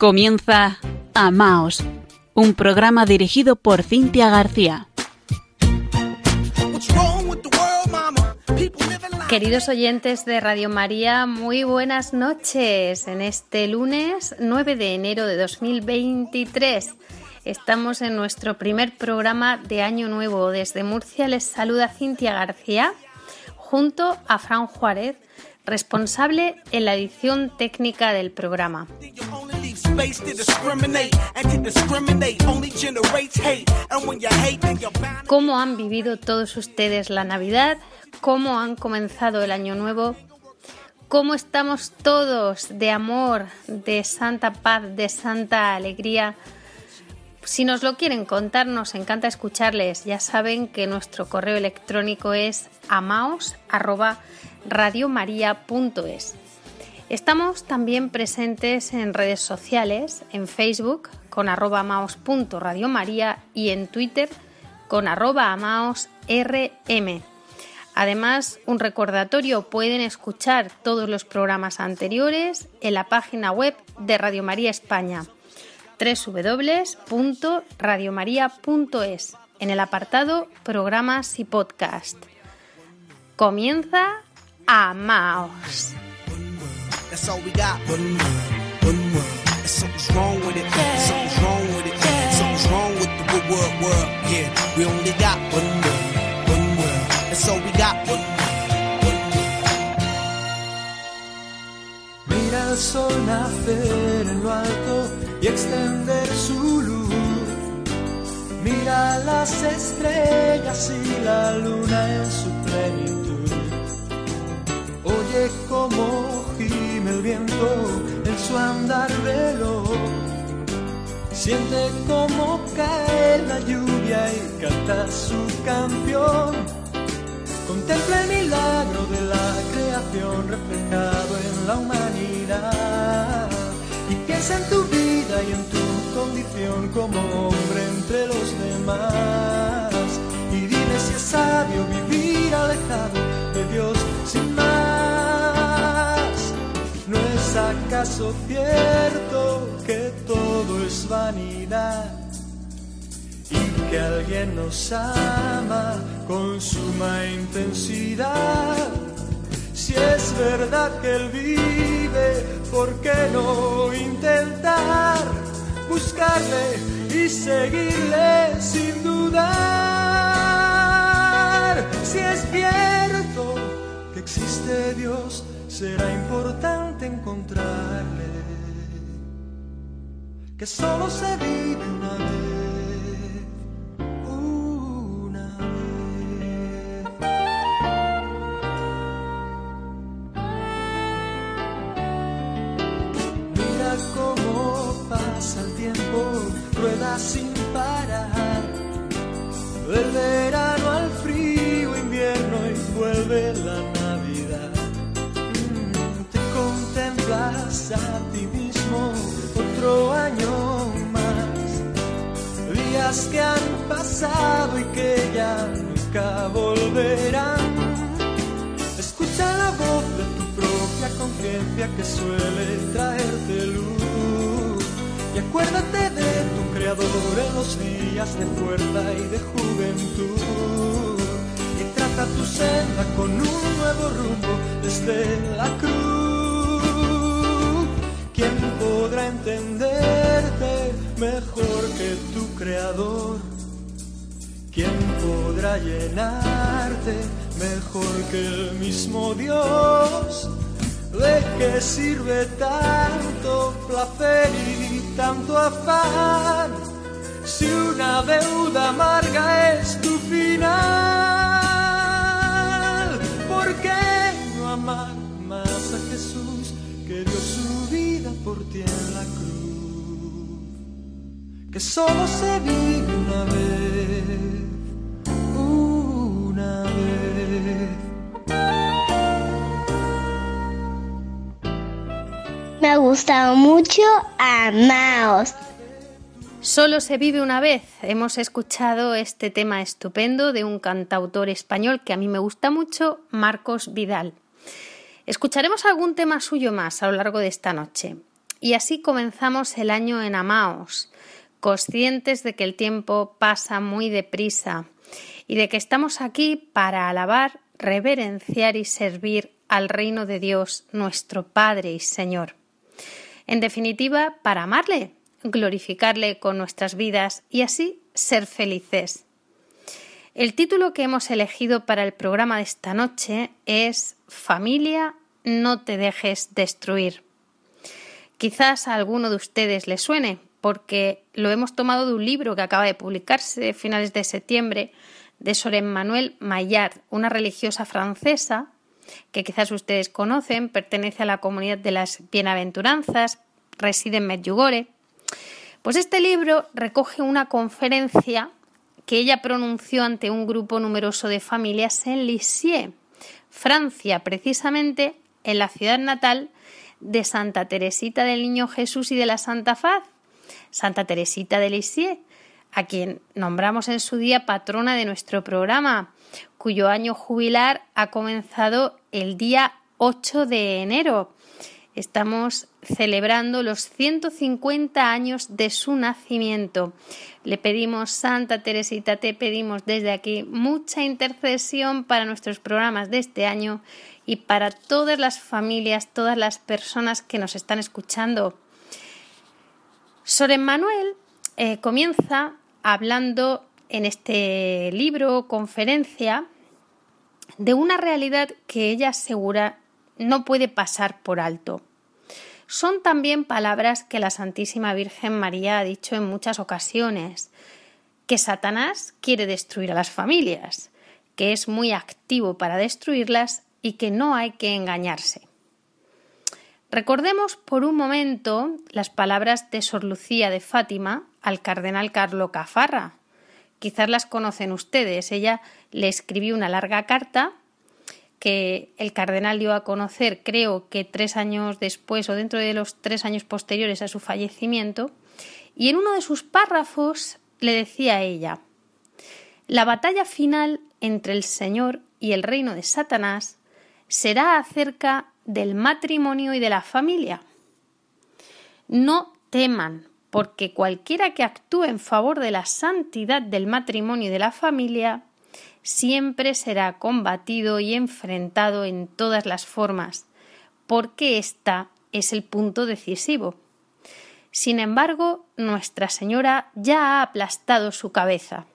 Comienza Amaos, un programa dirigido por Cintia García. Queridos oyentes de Radio María, muy buenas noches. En este lunes 9 de enero de 2023 estamos en nuestro primer programa de Año Nuevo. Desde Murcia les saluda Cintia García junto a Fran Juárez responsable en la edición técnica del programa. ¿Cómo han vivido todos ustedes la Navidad? ¿Cómo han comenzado el Año Nuevo? ¿Cómo estamos todos de amor, de santa paz, de santa alegría? Si nos lo quieren contar, nos encanta escucharles. Ya saben que nuestro correo electrónico es amaos@ radiomaria.es. Estamos también presentes en redes sociales, en Facebook con arroba amaos.radiomaria y en Twitter con arroba amaosrm. Además, un recordatorio, pueden escuchar todos los programas anteriores en la página web de Radio María España, www.radiomaria.es, en el apartado Programas y Podcast. Comienza amaos. That's all we got. One world, one world. And something's wrong with it. Yeah. Something's wrong with it. Yeah. Something's wrong with the world, world. Yeah, we only got one world, one world. That's all we got. One Mira el sol nacer en lo alto y extender su luz. Mira las estrellas y la luna en su plenitud Oye como gime el viento en su andar veloz. Siente como cae la lluvia y canta su canción. Contempla el milagro de la creación reflejado en la humanidad. Y piensa en tu vida y en tu condición como hombre entre los demás. Y dime si es sabio vivir alejado de Dios sin más. ¿Es acaso cierto que todo es vanidad y que alguien nos ama con suma intensidad? Si es verdad que Él vive, ¿por qué no intentar buscarle y seguirle sin dudar? Si es cierto que existe Dios, será importante encontrarle, que solo se vive una vez. Mira cómo pasa el tiempo, rueda sin parar, del a ti mismo otro año más. Días que han pasado y que ya nunca volverán. Escucha la voz de tu propia conciencia que suele traerte luz. Y acuérdate de tu creador en los días de fuerza y de juventud. Y trata tu senda con un nuevo rumbo desde la cruz. ¿Quién podrá entenderte mejor que tu creador? ¿Quién podrá llenarte mejor que el mismo Dios? ¿De qué sirve tanto placer y tanto afán? Si una deuda amarga es tu final, que dio su por ti en la cruz, que solo se vive una vez, una vez. Me ha gustado mucho Amaos. Solo se vive una vez. Hemos escuchado este tema estupendo de un cantautor español que a mí me gusta mucho, Marcos Vidal. Escucharemos algún tema suyo más a lo largo de esta noche. y así comenzamos el año en Amaos, conscientes de que el tiempo pasa muy deprisa y de que estamos aquí para alabar, reverenciar y servir al reino de Dios, nuestro Padre y Señor. En definitiva, para amarle, glorificarle con nuestras vidas y así ser felices. El título que hemos elegido para el programa de esta noche es Familia, no te dejes destruir. Quizás a alguno de ustedes le suene, porque lo hemos tomado de un libro que acaba de publicarse a finales de septiembre de Soren Manuel Maillard, una religiosa francesa que quizás ustedes conocen, pertenece a la comunidad de las bienaventuranzas, reside en Medjugorje. Pues este libro recoge una conferencia que ella pronunció ante un grupo numeroso de familias en Lisieux, Francia, precisamente en la ciudad natal de Santa Teresita del Niño Jesús y de la Santa Faz, Santa Teresita de Lisieux, a quien nombramos en su día patrona de nuestro programa, cuyo año jubilar ha comenzado el día 8 de enero. Estamos celebrando los 150 años de su nacimiento. Le pedimos, Santa Teresita, te pedimos desde aquí mucha intercesión para nuestros programas de este año y para todas las familias, todas las personas que nos están escuchando. Soren Manuel eh, comienza hablando en este libro, conferencia, de una realidad que ella asegura no puede pasar por alto. Son también palabras que la Santísima Virgen María ha dicho en muchas ocasiones, que Satanás quiere destruir a las familias, que es muy activo para destruirlas y que no hay que engañarse. Recordemos por un momento las palabras de Sor Lucía de Fátima al cardenal Carlo Cafarra. Quizás las conocen ustedes. Ella le escribió una larga carta que el cardenal dio a conocer, creo que tres años después o dentro de los tres años posteriores a su fallecimiento, y en uno de sus párrafos le decía a ella La batalla final entre el Señor y el reino de Satanás será acerca del matrimonio y de la familia. No teman, porque cualquiera que actúe en favor de la santidad del matrimonio y de la familia siempre será combatido y enfrentado en todas las formas, porque ésta es el punto decisivo. Sin embargo, Nuestra Señora ya ha aplastado su cabeza.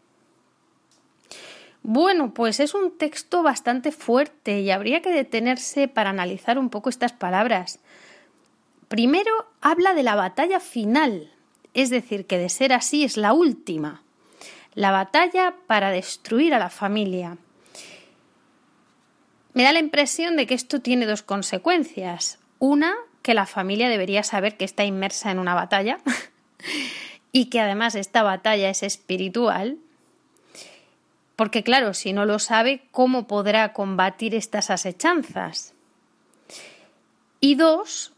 Bueno, pues es un texto bastante fuerte y habría que detenerse para analizar un poco estas palabras. Primero habla de la batalla final, es decir, que de ser así es la última, la batalla para destruir a la familia. Me da la impresión de que esto tiene dos consecuencias. Una, que la familia debería saber que está inmersa en una batalla y que además esta batalla es espiritual porque claro, si no lo sabe, ¿cómo podrá combatir estas asechanzas? Y dos,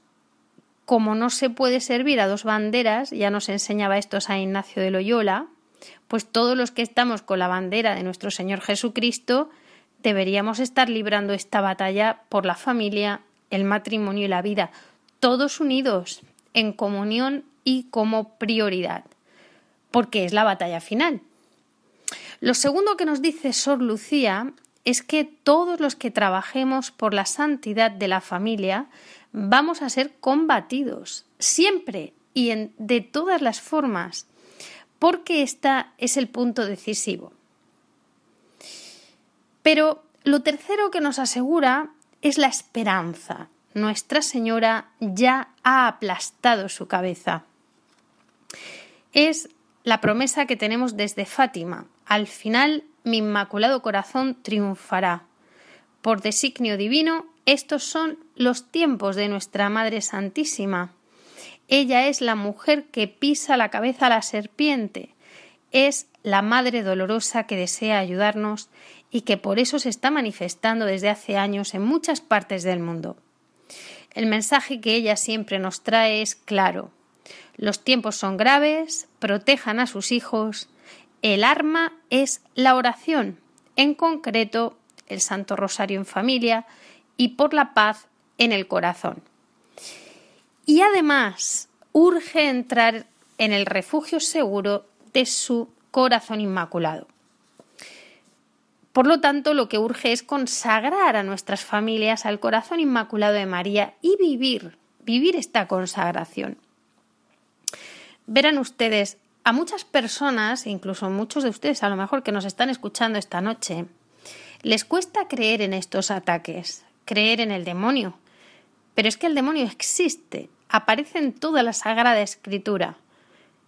como no se puede servir a dos banderas, ya nos enseñaba esto a Ignacio de Loyola, pues todos los que estamos con la bandera de nuestro Señor Jesucristo deberíamos estar librando esta batalla por la familia, el matrimonio y la vida, todos unidos en comunión y como prioridad, porque es la batalla final. Lo segundo que nos dice Sor Lucía es que todos los que trabajemos por la santidad de la familia vamos a ser combatidos, siempre y en, de todas las formas, porque este es el punto decisivo. Pero lo tercero que nos asegura es la esperanza. Nuestra Señora ya ha aplastado su cabeza. Es la promesa que tenemos desde Fátima, al final mi inmaculado corazón triunfará. Por designio divino, estos son los tiempos de nuestra Madre Santísima. Ella es la mujer que pisa la cabeza a la serpiente, es la Madre dolorosa que desea ayudarnos y que por eso se está manifestando desde hace años en muchas partes del mundo. El mensaje que ella siempre nos trae es claro. Los tiempos son graves, protejan a sus hijos, el arma es la oración, en concreto el Santo Rosario en familia y por la paz en el corazón. Y además urge entrar en el refugio seguro de su corazón inmaculado. Por lo tanto, lo que urge es consagrar a nuestras familias al corazón inmaculado de María y vivir, vivir esta consagración. Verán ustedes, a muchas personas, incluso muchos de ustedes a lo mejor que nos están escuchando esta noche, les cuesta creer en estos ataques, creer en el demonio. Pero es que el demonio existe, aparece en toda la Sagrada Escritura.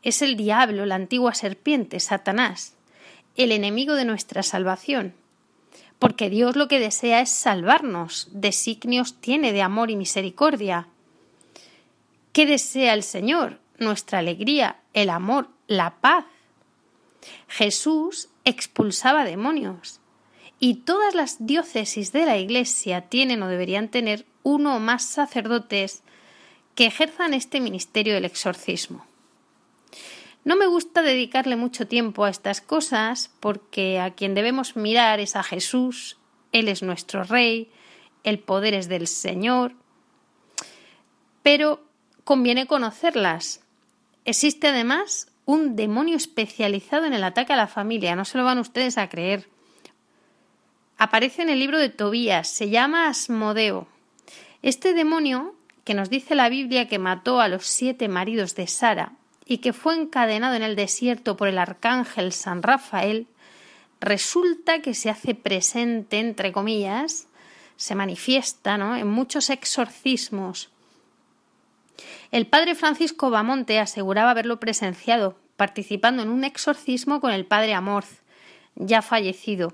Es el diablo, la antigua serpiente, Satanás, el enemigo de nuestra salvación. Porque Dios lo que desea es salvarnos, designios tiene de amor y misericordia. ¿Qué desea el Señor? Nuestra alegría, el amor, la paz. Jesús expulsaba demonios y todas las diócesis de la Iglesia tienen o deberían tener uno o más sacerdotes que ejerzan este ministerio del exorcismo. No me gusta dedicarle mucho tiempo a estas cosas porque a quien debemos mirar es a Jesús, Él es nuestro Rey, el poder es del Señor, pero conviene conocerlas. Existe además un demonio especializado en el ataque a la familia, no se lo van ustedes a creer. Aparece en el libro de Tobías, se llama Asmodeo. Este demonio, que nos dice la Biblia que mató a los siete maridos de Sara y que fue encadenado en el desierto por el arcángel San Rafael, resulta que se hace presente, entre comillas, se manifiesta ¿no? en muchos exorcismos. El padre Francisco Bamonte aseguraba haberlo presenciado, participando en un exorcismo con el padre Amorz, ya fallecido.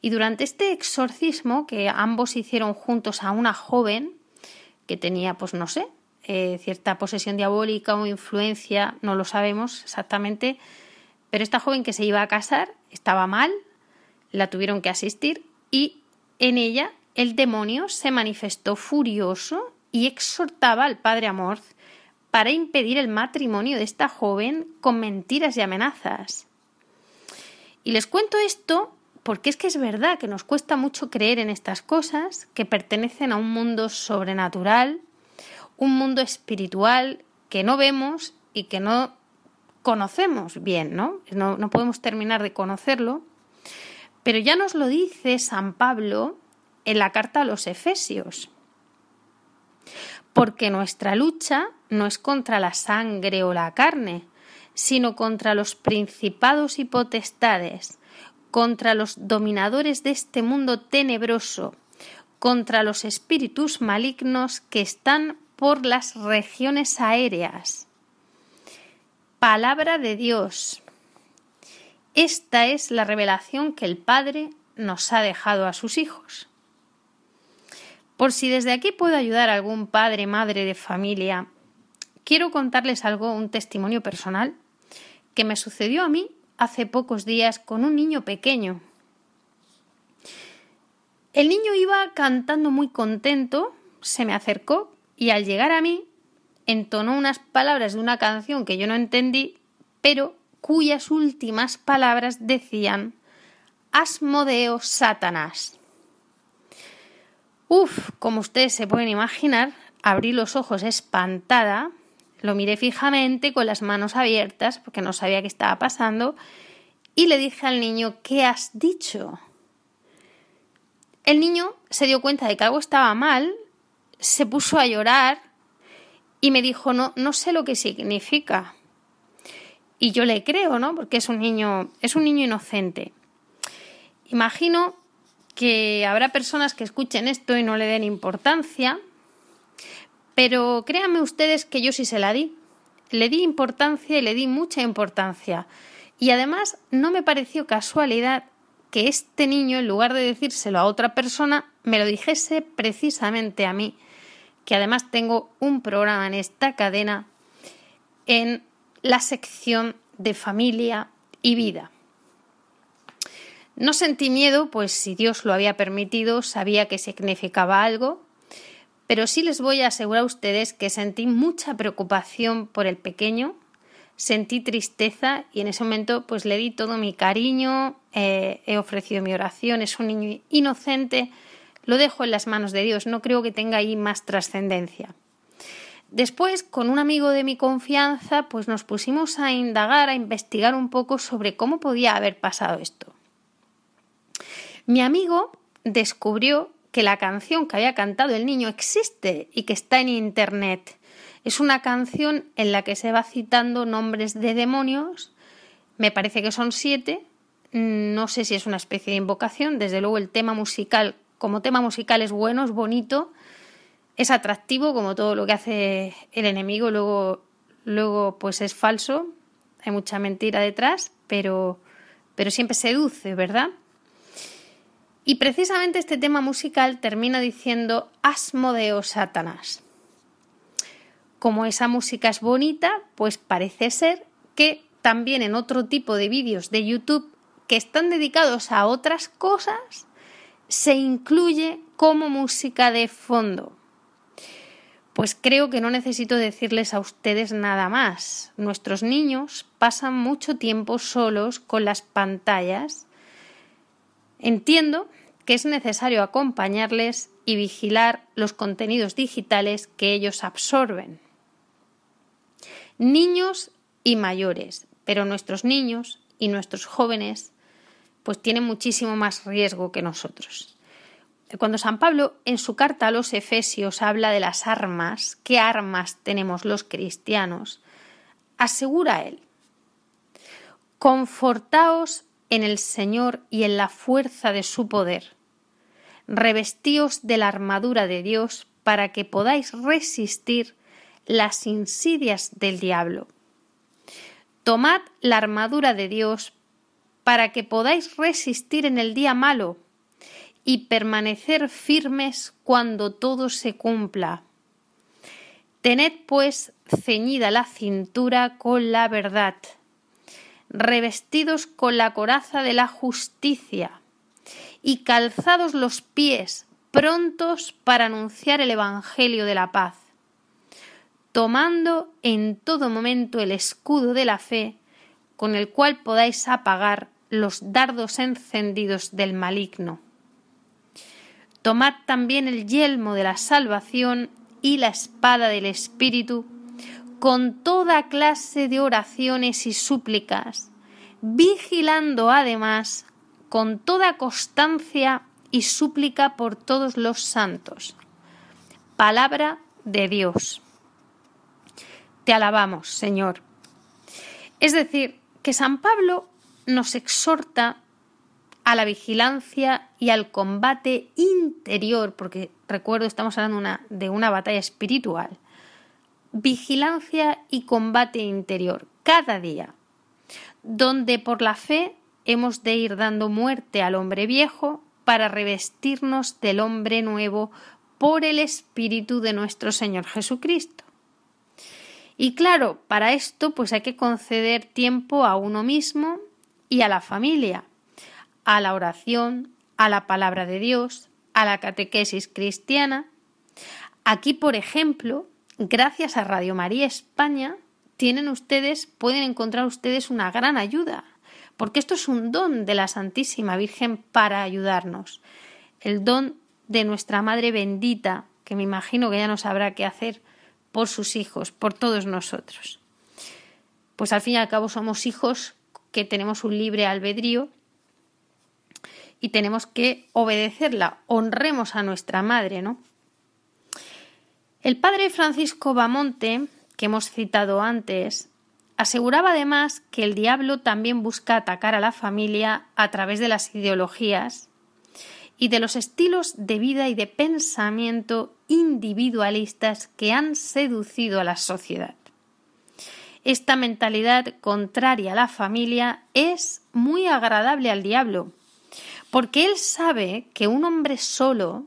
Y durante este exorcismo, que ambos hicieron juntos a una joven que tenía, pues no sé, eh, cierta posesión diabólica o influencia, no lo sabemos exactamente, pero esta joven que se iba a casar estaba mal, la tuvieron que asistir y en ella el demonio se manifestó furioso y exhortaba al padre Amorth para impedir el matrimonio de esta joven con mentiras y amenazas. Y les cuento esto porque es que es verdad que nos cuesta mucho creer en estas cosas que pertenecen a un mundo sobrenatural, un mundo espiritual que no vemos y que no conocemos bien, ¿no? No, no podemos terminar de conocerlo. Pero ya nos lo dice San Pablo en la carta a los Efesios. Porque nuestra lucha no es contra la sangre o la carne, sino contra los principados y potestades, contra los dominadores de este mundo tenebroso, contra los espíritus malignos que están por las regiones aéreas. Palabra de Dios. Esta es la revelación que el Padre nos ha dejado a sus hijos. Por si desde aquí puedo ayudar a algún padre, madre de familia, quiero contarles algo, un testimonio personal que me sucedió a mí hace pocos días con un niño pequeño. El niño iba cantando muy contento, se me acercó y al llegar a mí entonó unas palabras de una canción que yo no entendí, pero cuyas últimas palabras decían Asmodeo Satanás. Uf, como ustedes se pueden imaginar, abrí los ojos espantada, lo miré fijamente con las manos abiertas porque no sabía qué estaba pasando y le dije al niño, ¿qué has dicho? El niño se dio cuenta de que algo estaba mal se puso a llorar y me dijo, no, no sé lo que significa. Y yo le creo, ¿no? Porque es un niño, es un niño inocente. Imagino que habrá personas que escuchen esto y no le den importancia, pero créanme ustedes que yo sí se la di. Le di importancia y le di mucha importancia. Y además no me pareció casualidad que este niño, en lugar de decírselo a otra persona, me lo dijese precisamente a mí que además tengo un programa en esta cadena en la sección de familia y vida. No sentí miedo, pues si Dios lo había permitido, sabía que significaba algo, pero sí les voy a asegurar a ustedes que sentí mucha preocupación por el pequeño, sentí tristeza y en ese momento pues le di todo mi cariño, eh, he ofrecido mi oración, es un niño inocente, lo dejo en las manos de Dios, no creo que tenga ahí más trascendencia. Después, con un amigo de mi confianza, pues nos pusimos a indagar, a investigar un poco sobre cómo podía haber pasado esto. Mi amigo descubrió que la canción que había cantado el niño existe y que está en Internet. Es una canción en la que se va citando nombres de demonios, me parece que son siete, no sé si es una especie de invocación, desde luego el tema musical, como tema musical es bueno, es bonito, es atractivo como todo lo que hace el enemigo, luego, luego pues es falso, hay mucha mentira detrás, pero, pero siempre seduce, ¿verdad? Y precisamente este tema musical termina diciendo Asmodeo Satanás. Como esa música es bonita, pues parece ser que también en otro tipo de vídeos de YouTube que están dedicados a otras cosas, se incluye como música de fondo. Pues creo que no necesito decirles a ustedes nada más. Nuestros niños pasan mucho tiempo solos con las pantallas. Entiendo que es necesario acompañarles y vigilar los contenidos digitales que ellos absorben. Niños y mayores, pero nuestros niños y nuestros jóvenes pues tienen muchísimo más riesgo que nosotros. Cuando San Pablo en su carta a los Efesios habla de las armas, qué armas tenemos los cristianos, asegura él, confortaos en el Señor y en la fuerza de su poder, revestíos de la armadura de Dios para que podáis resistir las insidias del diablo. Tomad la armadura de Dios para que podáis resistir en el día malo y permanecer firmes cuando todo se cumpla. Tened pues ceñida la cintura con la verdad, revestidos con la coraza de la justicia y calzados los pies prontos para anunciar el Evangelio de la paz, tomando en todo momento el escudo de la fe, con el cual podáis apagar los dardos encendidos del maligno. Tomad también el yelmo de la salvación y la espada del Espíritu, con toda clase de oraciones y súplicas, vigilando además con toda constancia y súplica por todos los santos. Palabra de Dios. Te alabamos, Señor. Es decir, que San Pablo nos exhorta a la vigilancia y al combate interior, porque recuerdo estamos hablando de una batalla espiritual. Vigilancia y combate interior, cada día, donde por la fe hemos de ir dando muerte al hombre viejo para revestirnos del hombre nuevo por el Espíritu de nuestro Señor Jesucristo. Y claro, para esto pues hay que conceder tiempo a uno mismo y a la familia, a la oración, a la palabra de Dios, a la catequesis cristiana. Aquí, por ejemplo, gracias a Radio María España, tienen ustedes, pueden encontrar ustedes una gran ayuda, porque esto es un don de la Santísima Virgen para ayudarnos. El don de nuestra Madre bendita, que me imagino que ya no sabrá qué hacer por sus hijos, por todos nosotros. Pues al fin y al cabo somos hijos que tenemos un libre albedrío y tenemos que obedecerla, honremos a nuestra madre, ¿no? El padre Francisco Bamonte, que hemos citado antes, aseguraba además que el diablo también busca atacar a la familia a través de las ideologías y de los estilos de vida y de pensamiento individualistas que han seducido a la sociedad. Esta mentalidad contraria a la familia es muy agradable al diablo, porque él sabe que un hombre solo,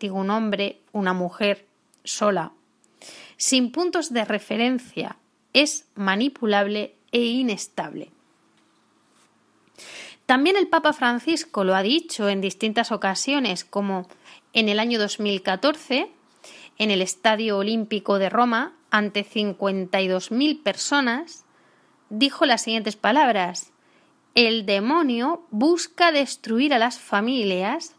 digo un hombre, una mujer sola, sin puntos de referencia, es manipulable e inestable. También el Papa Francisco lo ha dicho en distintas ocasiones, como en el año 2014, en el Estadio Olímpico de Roma, ante 52.000 personas, dijo las siguientes palabras el demonio busca destruir a las familias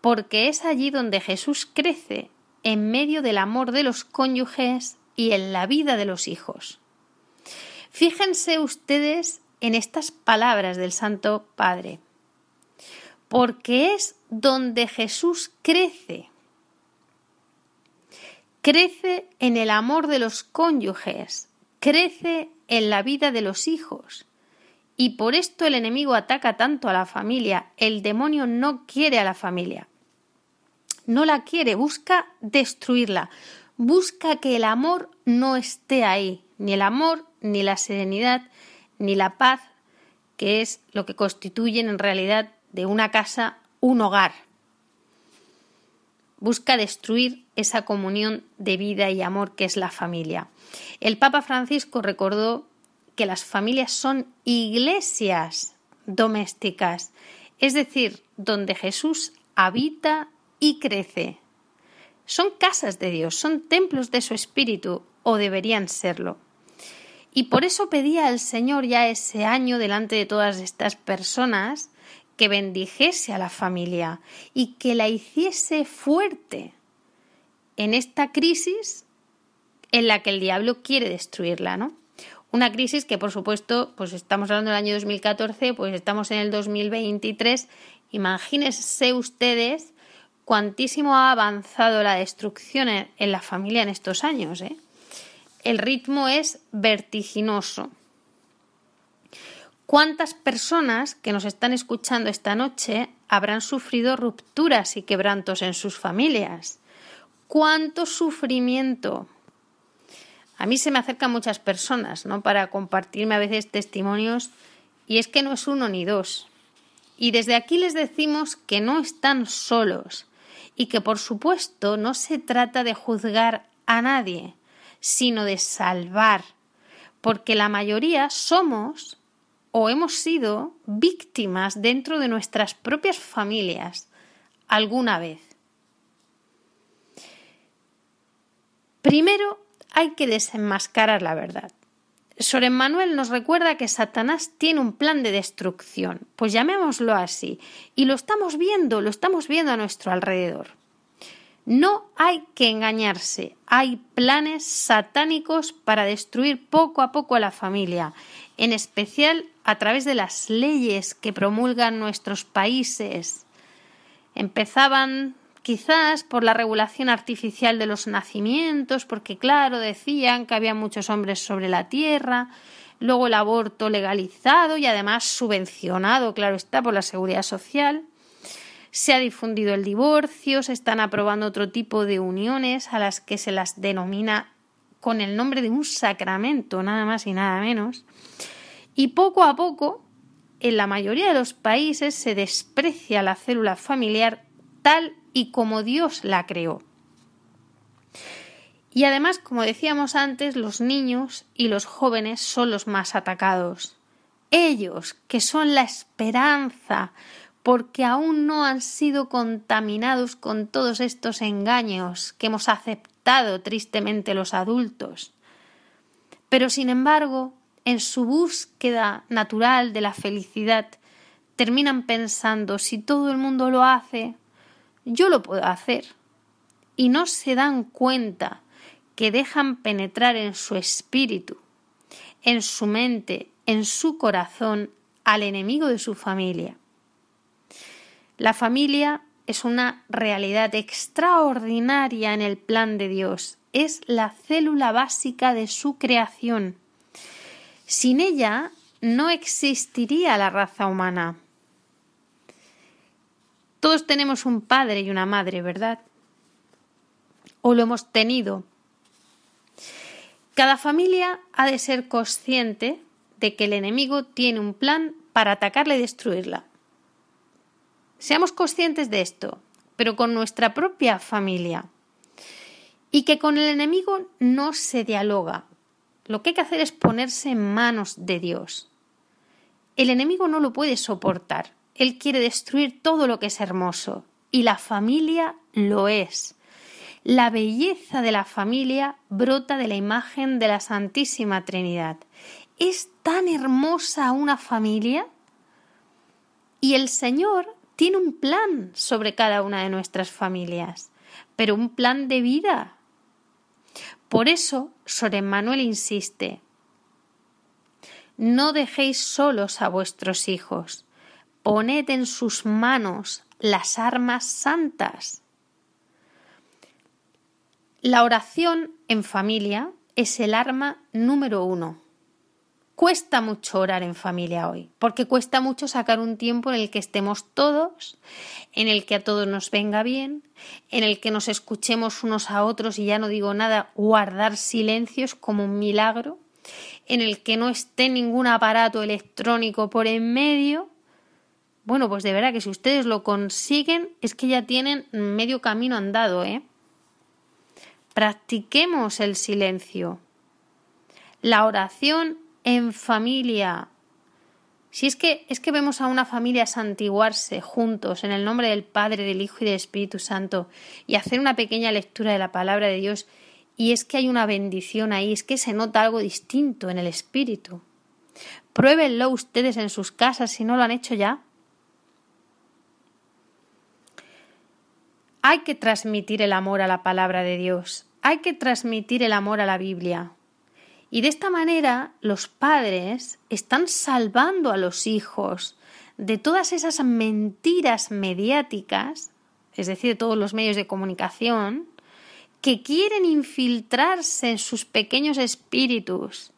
porque es allí donde Jesús crece, en medio del amor de los cónyuges y en la vida de los hijos. Fíjense ustedes en estas palabras del Santo Padre, porque es donde Jesús crece. Crece en el amor de los cónyuges, crece en la vida de los hijos. Y por esto el enemigo ataca tanto a la familia. El demonio no quiere a la familia. No la quiere, busca destruirla. Busca que el amor no esté ahí. Ni el amor, ni la serenidad, ni la paz, que es lo que constituyen en realidad de una casa un hogar. Busca destruir esa comunión de vida y amor que es la familia. El Papa Francisco recordó que las familias son iglesias domésticas, es decir, donde Jesús habita y crece. Son casas de Dios, son templos de su espíritu, o deberían serlo. Y por eso pedía al Señor ya ese año delante de todas estas personas que bendijese a la familia y que la hiciese fuerte en esta crisis en la que el diablo quiere destruirla, ¿no? Una crisis que, por supuesto, pues estamos hablando del año 2014, pues estamos en el 2023. Imagínense ustedes cuantísimo ha avanzado la destrucción en, la familia en estos años. ¿eh? El ritmo es vertiginoso. ¿Cuántas personas que nos están escuchando esta noche habrán sufrido rupturas y quebrantos en sus familias? ¿Cuánto sufrimiento? A mí se me acercan muchas personas, ¿no? Para compartirme a veces testimonios y es que no es uno ni dos. Y desde aquí les decimos que no están solos y que por supuesto no se trata de juzgar a nadie, sino de salvar, porque la mayoría somos o hemos sido víctimas dentro de nuestras propias familias alguna vez. Primero hay que desenmascarar la verdad. Sor Emmanuel nos recuerda que Satanás tiene un plan de destrucción, pues llamémoslo así, y lo estamos viendo, lo estamos viendo a nuestro alrededor. No hay que engañarse, hay planes satánicos para destruir poco a poco a la familia, en especial a través de las leyes que promulgan nuestros países. Empezaban Quizás por la regulación artificial de los nacimientos, porque claro, decían que había muchos hombres sobre la tierra, luego el aborto legalizado y además subvencionado, claro está, por la seguridad social. Se ha difundido el divorcio, se están aprobando otro tipo de uniones a las que se las denomina con el nombre de un sacramento, nada más y nada menos. Y poco a poco, en la mayoría de los países se desprecia la célula familiar tal y como Dios la creó. Y además, como decíamos antes, los niños y los jóvenes son los más atacados. Ellos, que son la esperanza, porque aún no han sido contaminados con todos estos engaños que hemos aceptado tristemente los adultos. Pero, sin embargo, en su búsqueda natural de la felicidad, terminan pensando si todo el mundo lo hace, yo lo puedo hacer. Y no se dan cuenta que dejan penetrar en su espíritu, en su mente, en su corazón al enemigo de su familia. La familia es una realidad extraordinaria en el plan de Dios, es la célula básica de su creación. Sin ella no existiría la raza humana. Todos tenemos un padre y una madre, ¿verdad? O lo hemos tenido. Cada familia ha de ser consciente de que el enemigo tiene un plan para atacarla y destruirla. Seamos conscientes de esto, pero con nuestra propia familia. Y que con el enemigo no se dialoga. Lo que hay que hacer es ponerse en manos de Dios. El enemigo no lo puede soportar. Él quiere destruir todo lo que es hermoso y la familia lo es. La belleza de la familia brota de la imagen de la Santísima Trinidad. ¿Es tan hermosa una familia? Y el Señor tiene un plan sobre cada una de nuestras familias, pero un plan de vida. Por eso Sor Manuel insiste, no dejéis solos a vuestros hijos, poned en sus manos las armas santas. La oración en familia es el arma número uno. Cuesta mucho orar en familia hoy, porque cuesta mucho sacar un tiempo en el que estemos todos, en el que a todos nos venga bien, en el que nos escuchemos unos a otros y ya no digo nada, guardar silencios como un milagro, en el que no esté ningún aparato electrónico por en medio. Bueno, pues de verdad que si ustedes lo consiguen es que ya tienen medio camino andado, ¿eh? Practiquemos el silencio. La oración en familia. Si es que es que vemos a una familia santiguarse juntos en el nombre del Padre, del Hijo y del Espíritu Santo y hacer una pequeña lectura de la palabra de Dios y es que hay una bendición ahí, es que se nota algo distinto en el espíritu. Pruébenlo ustedes en sus casas si no lo han hecho ya. Hay que transmitir el amor a la palabra de Dios, hay que transmitir el amor a la Biblia. Y de esta manera los padres están salvando a los hijos de todas esas mentiras mediáticas, es decir, de todos los medios de comunicación, que quieren infiltrarse en sus pequeños espíritus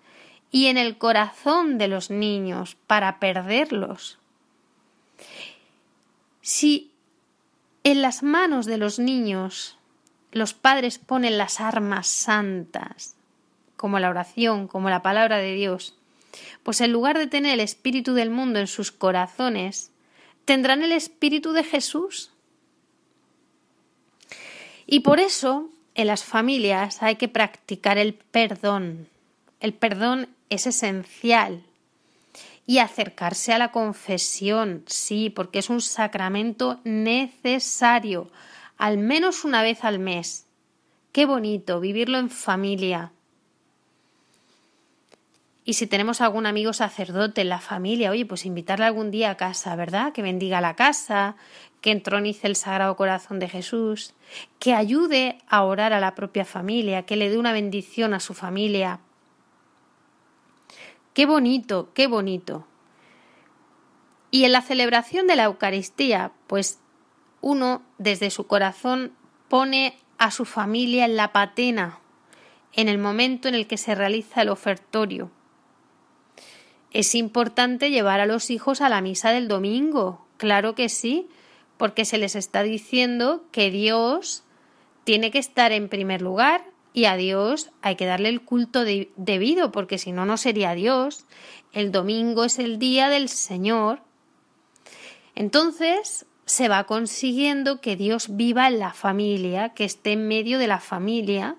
y en el corazón de los niños para perderlos. Si en las manos de los niños los padres ponen las armas santas, como la oración, como la palabra de Dios, pues en lugar de tener el espíritu del mundo en sus corazones, tendrán el espíritu de Jesús. Y por eso en las familias hay que practicar el perdón. El perdón es esencial y acercarse a la confesión, sí, porque es un sacramento necesario, al menos una vez al mes. Qué bonito vivirlo en familia. Y si tenemos algún amigo sacerdote en la familia, oye, pues invitarle algún día a casa, ¿verdad? Que bendiga la casa, que entronice el Sagrado Corazón de Jesús, que ayude a orar a la propia familia, que le dé una bendición a su familia, Qué bonito, qué bonito. Y en la celebración de la Eucaristía, pues uno desde su corazón pone a su familia en la patena, en el momento en el que se realiza el ofertorio. Es importante llevar a los hijos a la misa del domingo, claro que sí, porque se les está diciendo que Dios tiene que estar en primer lugar y a Dios hay que darle el culto debido, porque si no, no sería Dios. El domingo es el día del Señor. Entonces se va consiguiendo que Dios viva en la familia, que esté en medio de la familia,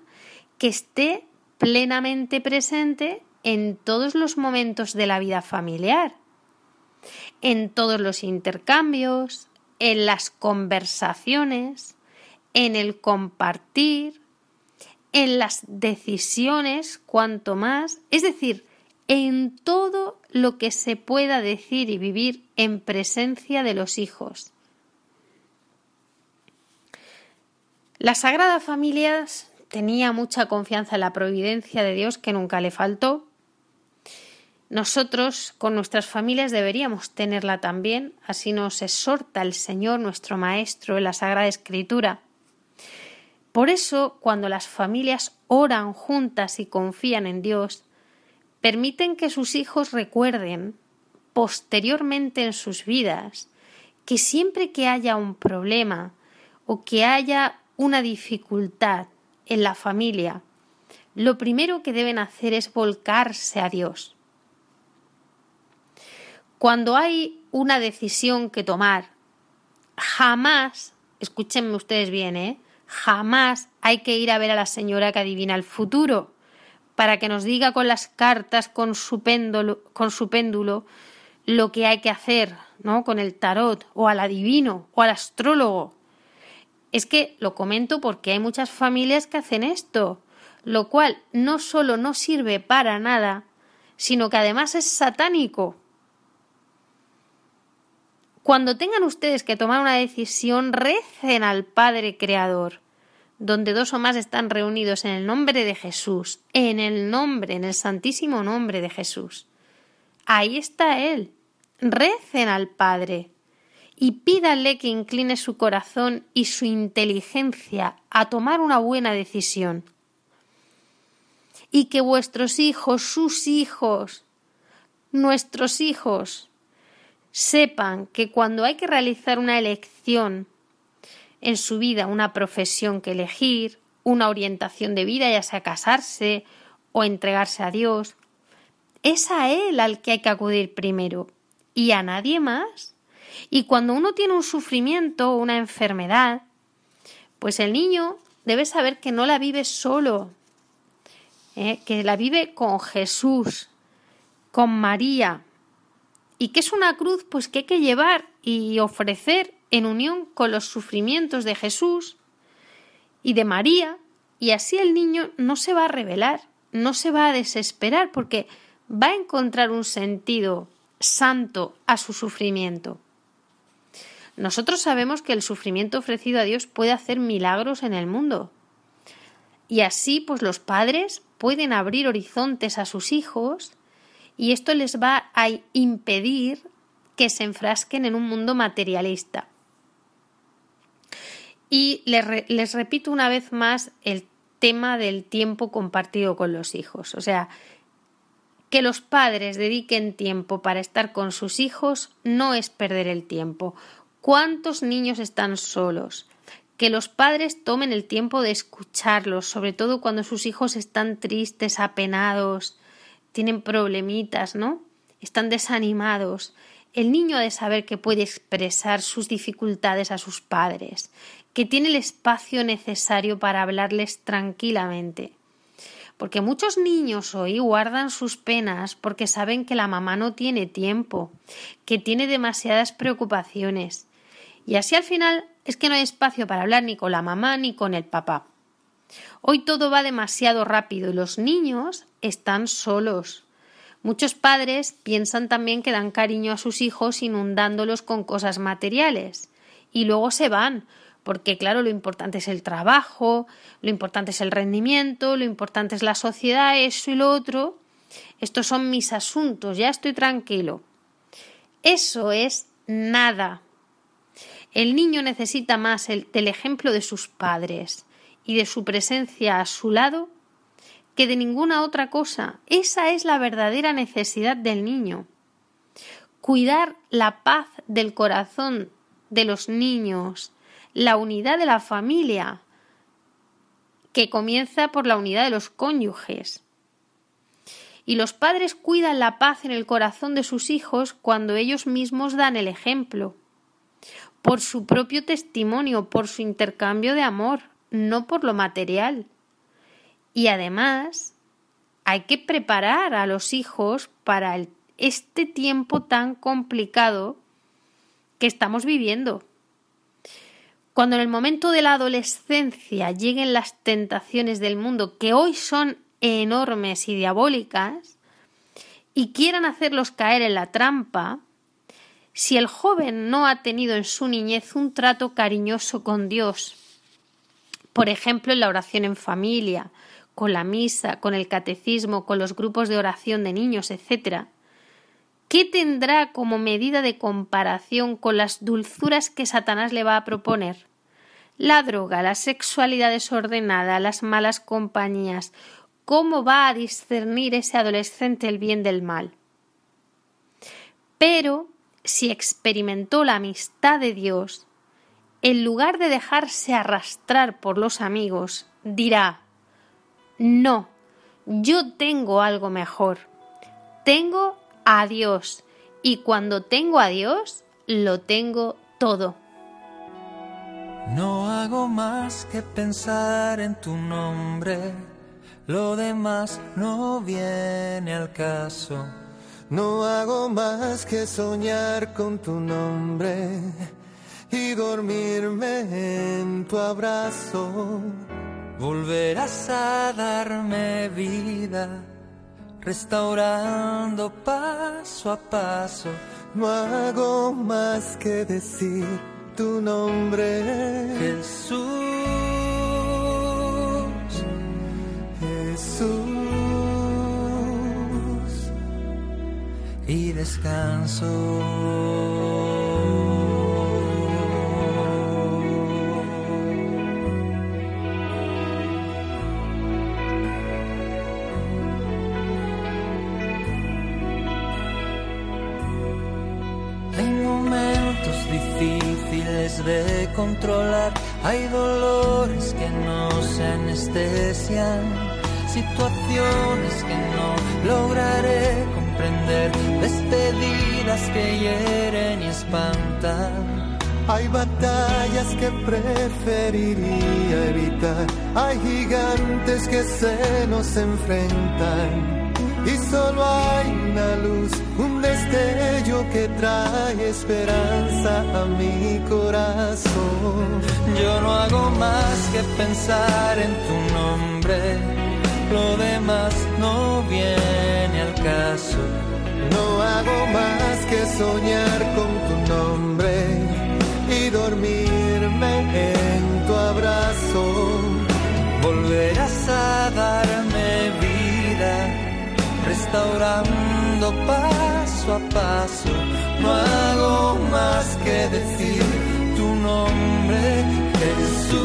que esté plenamente presente en todos los momentos de la vida familiar, en todos los intercambios, en las conversaciones, en el compartir, en las decisiones, cuanto más, es decir, en todo lo que se pueda decir y vivir en presencia de los hijos. La Sagrada Familia tenía mucha confianza en la providencia de Dios que nunca le faltó. Nosotros con nuestras familias deberíamos tenerla también, así nos exhorta el Señor, nuestro Maestro, en la Sagrada Escritura. Por eso, cuando las familias oran juntas y confían en Dios, permiten que sus hijos recuerden, posteriormente en sus vidas, que siempre que haya un problema o que haya una dificultad en la familia, lo primero que deben hacer es volcarse a Dios. Cuando hay una decisión que tomar, jamás, escúchenme ustedes bien, ¿eh? Jamás hay que ir a ver a la señora que adivina el futuro para que nos diga con las cartas, con su péndulo, con su péndulo, lo que hay que hacer, ¿no? Con el tarot, o al adivino, o al astrólogo. Es que lo comento porque hay muchas familias que hacen esto, lo cual no solo no sirve para nada, sino que además es satánico. Cuando tengan ustedes que tomar una decisión, recen al Padre Creador donde dos o más están reunidos en el nombre de Jesús, en el nombre, en el santísimo nombre de Jesús. Ahí está Él. Recen al Padre y pídanle que incline su corazón y su inteligencia a tomar una buena decisión. Y que vuestros hijos, sus hijos, nuestros hijos, sepan que cuando hay que realizar una elección en su vida, una profesión que elegir, una orientación de vida, ya sea casarse o entregarse a Dios, es a Él al que hay que acudir primero y a nadie más. Y cuando uno tiene un sufrimiento una enfermedad, pues el niño debe saber que no la vive solo, ¿eh? que la vive con Jesús, con María, y que es una cruz pues que hay que llevar y ofrecer en unión con los sufrimientos de Jesús y de María, y así el niño no se va a rebelar, no se va a desesperar, porque va a encontrar un sentido santo a su sufrimiento. Nosotros sabemos que el sufrimiento ofrecido a Dios puede hacer milagros en el mundo. Y así, pues los padres pueden abrir horizontes a sus hijos y esto les va a impedir que se enfrasquen en un mundo materialista. Y les, repito una vez más el tema del tiempo compartido con los hijos. O sea, que los padres dediquen tiempo para estar con sus hijos no es perder el tiempo. ¿Cuántos niños están solos? Que los padres tomen el tiempo de escucharlos, sobre todo cuando sus hijos están tristes, apenados, tienen problemitas, ¿no? Están desanimados. El niño ha de saber que puede expresar sus dificultades a sus padres, que tiene el espacio necesario para hablarles tranquilamente porque muchos niños hoy guardan sus penas porque saben que la mamá no tiene tiempo, que tiene demasiadas preocupaciones. Y así al final es que no hay espacio para hablar ni con la mamá ni con el papá. Hoy todo va demasiado rápido y los niños están solos. Muchos padres piensan también que dan cariño a sus hijos inundándolos con cosas materiales y luego se van porque claro, lo importante es el trabajo, lo importante es el rendimiento, lo importante es la sociedad, eso y lo otro. Estos son mis asuntos, ya estoy tranquilo. Eso es nada. El niño necesita más el, del ejemplo de sus padres y de su presencia a su lado que de ninguna otra cosa. Esa es la verdadera necesidad del niño. Cuidar la paz del corazón de los niños, la unidad de la familia, que comienza por la unidad de los cónyuges. Y los padres cuidan la paz en el corazón de sus hijos cuando ellos mismos dan el ejemplo, por su propio testimonio, por su intercambio de amor, no por lo material. Y además hay que preparar a los hijos para este tiempo tan complicado que estamos viviendo. Cuando en el momento de la adolescencia lleguen las tentaciones del mundo, que hoy son enormes y diabólicas, y quieran hacerlos caer en la trampa, si el joven no ha tenido en su niñez un trato cariñoso con Dios, por ejemplo en la oración en familia, con la misa, con el catecismo, con los grupos de oración de niños, etc., ¿Qué tendrá como medida de comparación con las dulzuras que Satanás le va a proponer? La droga, la sexualidad desordenada, las malas compañías. ¿Cómo va a discernir ese adolescente el bien del mal? Pero si experimentó la amistad de Dios, en lugar de dejarse arrastrar por los amigos, dirá No, yo tengo algo mejor. Tengo a Dios. Y cuando tengo a Dios, lo tengo todo. No hago más que pensar en tu nombre, lo demás no viene al caso. No hago más que soñar con tu nombre y dormirme en tu abrazo. Volverás a darme vida restaurando paso a paso. No hago más que decir tu nombre, Jesús, Jesús, y descanso. De controlar. Hay dolores que no anestesian, situaciones que no lograré comprender, despedidas que hieren y espantan. Hay batallas que preferiría evitar, hay gigantes que se nos enfrentan y solo hay una luz, un destello que trae esperanza a mi corazón. Yo no hago más que pensar en tu nombre, lo demás no viene al caso. No hago más que soñar con tu nombre y dormirme en tu abrazo. Volverás a darme vida restaurando paso a paso. No hago más que decir tu nombre, Jesús.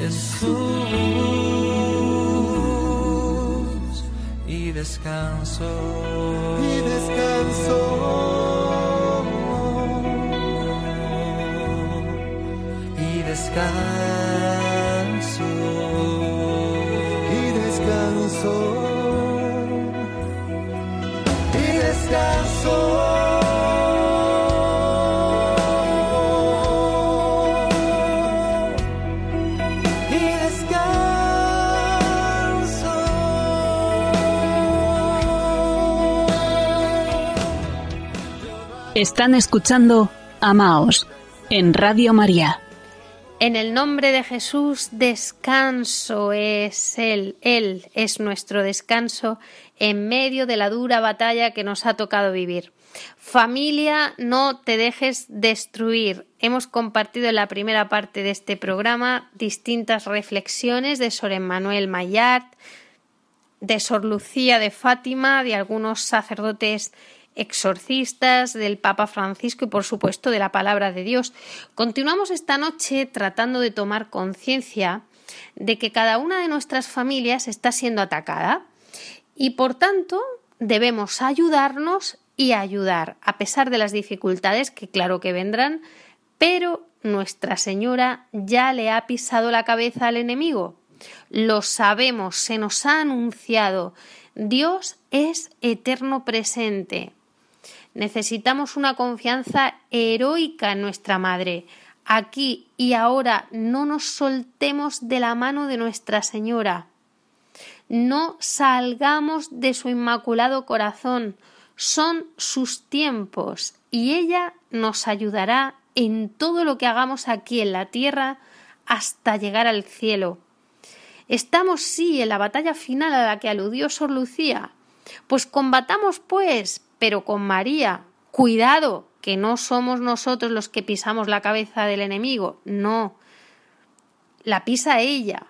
Jesús. Y descanso. Y descanso. Y descanso Están escuchando Amaos en Radio María. En el nombre de Jesús, descanso es Él. Él es nuestro descanso en medio de la dura batalla que nos ha tocado vivir. Familia, no te dejes destruir. Hemos compartido en la primera parte de este programa distintas reflexiones de Sor Emmanuel Maillard, de Sor Lucía de Fátima, de algunos sacerdotes exorcistas, del Papa Francisco y por supuesto de la palabra de Dios. Continuamos esta noche tratando de tomar conciencia de que cada una de nuestras familias está siendo atacada y por tanto debemos ayudarnos y ayudar a pesar de las dificultades que claro que vendrán, pero Nuestra Señora ya le ha pisado la cabeza al enemigo. Lo sabemos, se nos ha anunciado. Dios es eterno presente. Necesitamos una confianza heroica en nuestra Madre. Aquí y ahora no nos soltemos de la mano de Nuestra Señora. No salgamos de su inmaculado corazón. Son sus tiempos y ella nos ayudará en todo lo que hagamos aquí en la tierra hasta llegar al cielo. Estamos sí en la batalla final a la que aludió Sor Lucía. Pues combatamos, pues, pero con María. Cuidado, que no somos nosotros los que pisamos la cabeza del enemigo, no. La pisa ella,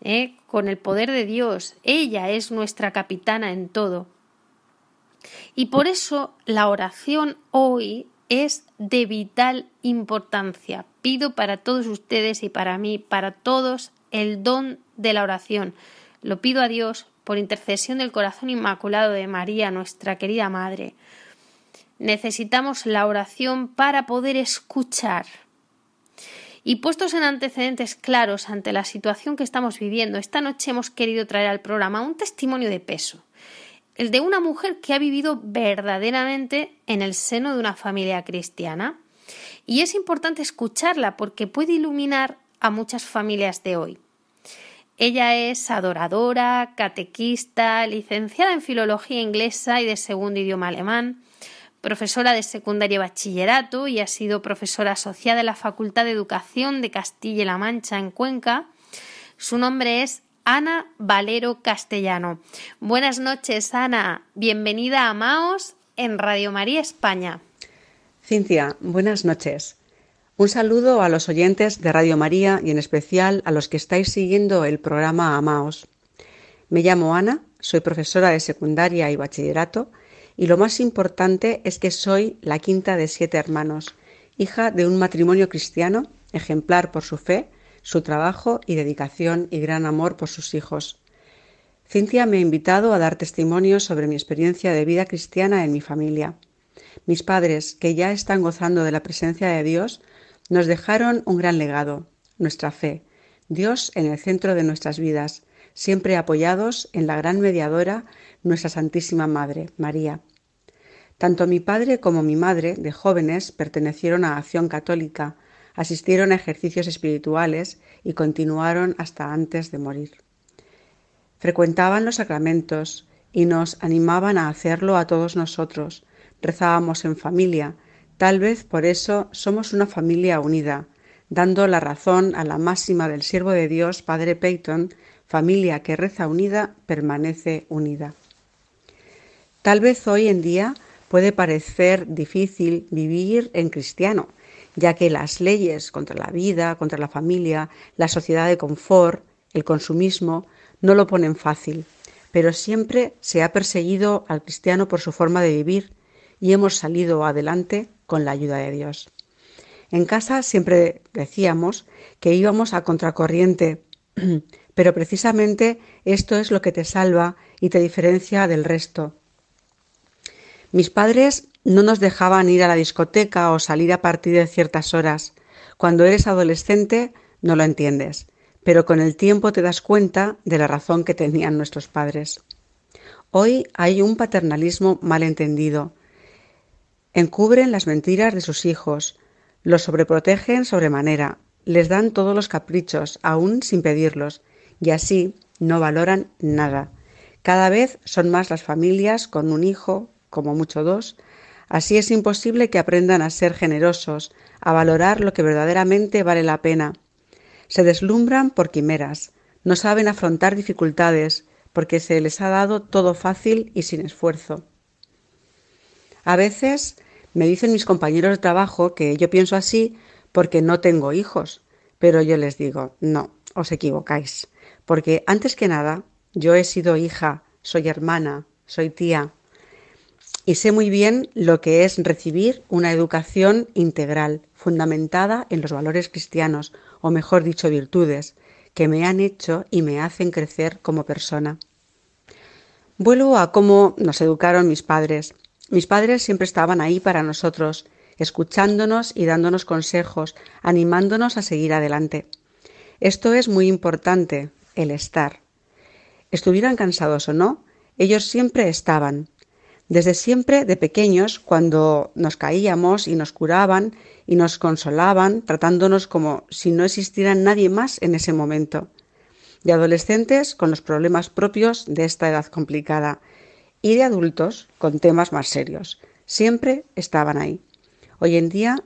¿eh? con el poder de Dios. Ella es nuestra capitana en todo. Y por eso la oración hoy es de vital importancia. Pido para todos ustedes y para mí, para todos, el don de la oración. Lo pido a Dios por intercesión del corazón inmaculado de María, nuestra querida Madre. Necesitamos la oración para poder escuchar. Y puestos en antecedentes claros ante la situación que estamos viviendo, esta noche hemos querido traer al programa un testimonio de peso, el de una mujer que ha vivido verdaderamente en el seno de una familia cristiana. Y es importante escucharla porque puede iluminar a muchas familias de hoy. Ella es adoradora, catequista, licenciada en filología inglesa y de segundo idioma alemán, profesora de secundaria y bachillerato y ha sido profesora asociada en la Facultad de Educación de Castilla-La Mancha en Cuenca. Su nombre es Ana Valero Castellano. Buenas noches, Ana. Bienvenida a Maos en Radio María España. Cintia, buenas noches. Un saludo a los oyentes de Radio María y en especial a los que estáis siguiendo el programa Amaos. Me llamo Ana soy profesora de secundaria y bachillerato y lo más importante es que soy la quinta de siete hermanos, hija de un matrimonio cristiano, ejemplar por su fe, su trabajo y dedicación y gran amor por sus hijos. Cintia me ha invitado a dar testimonio sobre mi experiencia de vida cristiana en mi familia. Mis padres, que ya están gozando de la presencia de Dios, nos dejaron un gran legado, nuestra fe, Dios en el centro de nuestras vidas, siempre apoyados en la gran mediadora, nuestra Santísima Madre, María. Tanto mi padre como mi madre, de jóvenes, pertenecieron a Acción Católica, asistieron a ejercicios espirituales y continuaron hasta antes de morir. Frecuentaban los sacramentos y nos animaban a hacerlo a todos nosotros. Rezábamos en familia, tal vez por eso somos una familia unida, dando la razón a la máxima del siervo de Dios, Padre Peyton, familia que reza unida, permanece unida. Tal vez hoy en día puede parecer difícil vivir en cristiano, ya que las leyes contra la vida, contra la familia, la sociedad de confort, el consumismo, no lo ponen fácil, pero siempre se ha perseguido al cristiano por su forma de vivir y hemos salido adelante con la ayuda de Dios. En casa siempre decíamos que íbamos a contracorriente, pero precisamente esto es lo que te salva y te diferencia del resto. Mis padres no nos dejaban ir a la discoteca o salir a partir de ciertas horas. Cuando eres adolescente no lo entiendes, pero con el tiempo te das cuenta de la razón que tenían nuestros padres. Hoy hay un paternalismo mal entendido. Encubren las mentiras de sus hijos, los sobreprotegen sobremanera, les dan todos los caprichos, aún sin pedirlos, y así no valoran nada. Cada vez son más las familias con un hijo, como mucho dos, así es imposible que aprendan a ser generosos, a valorar lo que verdaderamente vale la pena. Se deslumbran por quimeras, no saben afrontar dificultades, porque se les ha dado todo fácil y sin esfuerzo. A veces me dicen mis compañeros de trabajo que yo pienso así porque no tengo hijos, pero yo les digo, no, os equivocáis, porque antes que nada yo he sido hija, soy hermana, soy tía, y sé muy bien lo que es recibir una educación integral, fundamentada en los valores cristianos, o mejor dicho, virtudes, que me han hecho y me hacen crecer como persona. Vuelvo a cómo nos educaron mis padres. Mis padres siempre estaban ahí para nosotros, escuchándonos y dándonos consejos, animándonos a seguir adelante. Esto es muy importante, el estar. Estuvieran cansados o no, ellos siempre estaban, desde siempre, de pequeños, cuando nos caíamos y nos curaban y nos consolaban, tratándonos como si no existiera nadie más en ese momento. De adolescentes, con los problemas propios de esta edad complicada. Y de adultos, con temas más serios. Siempre estaban ahí. Hoy en día,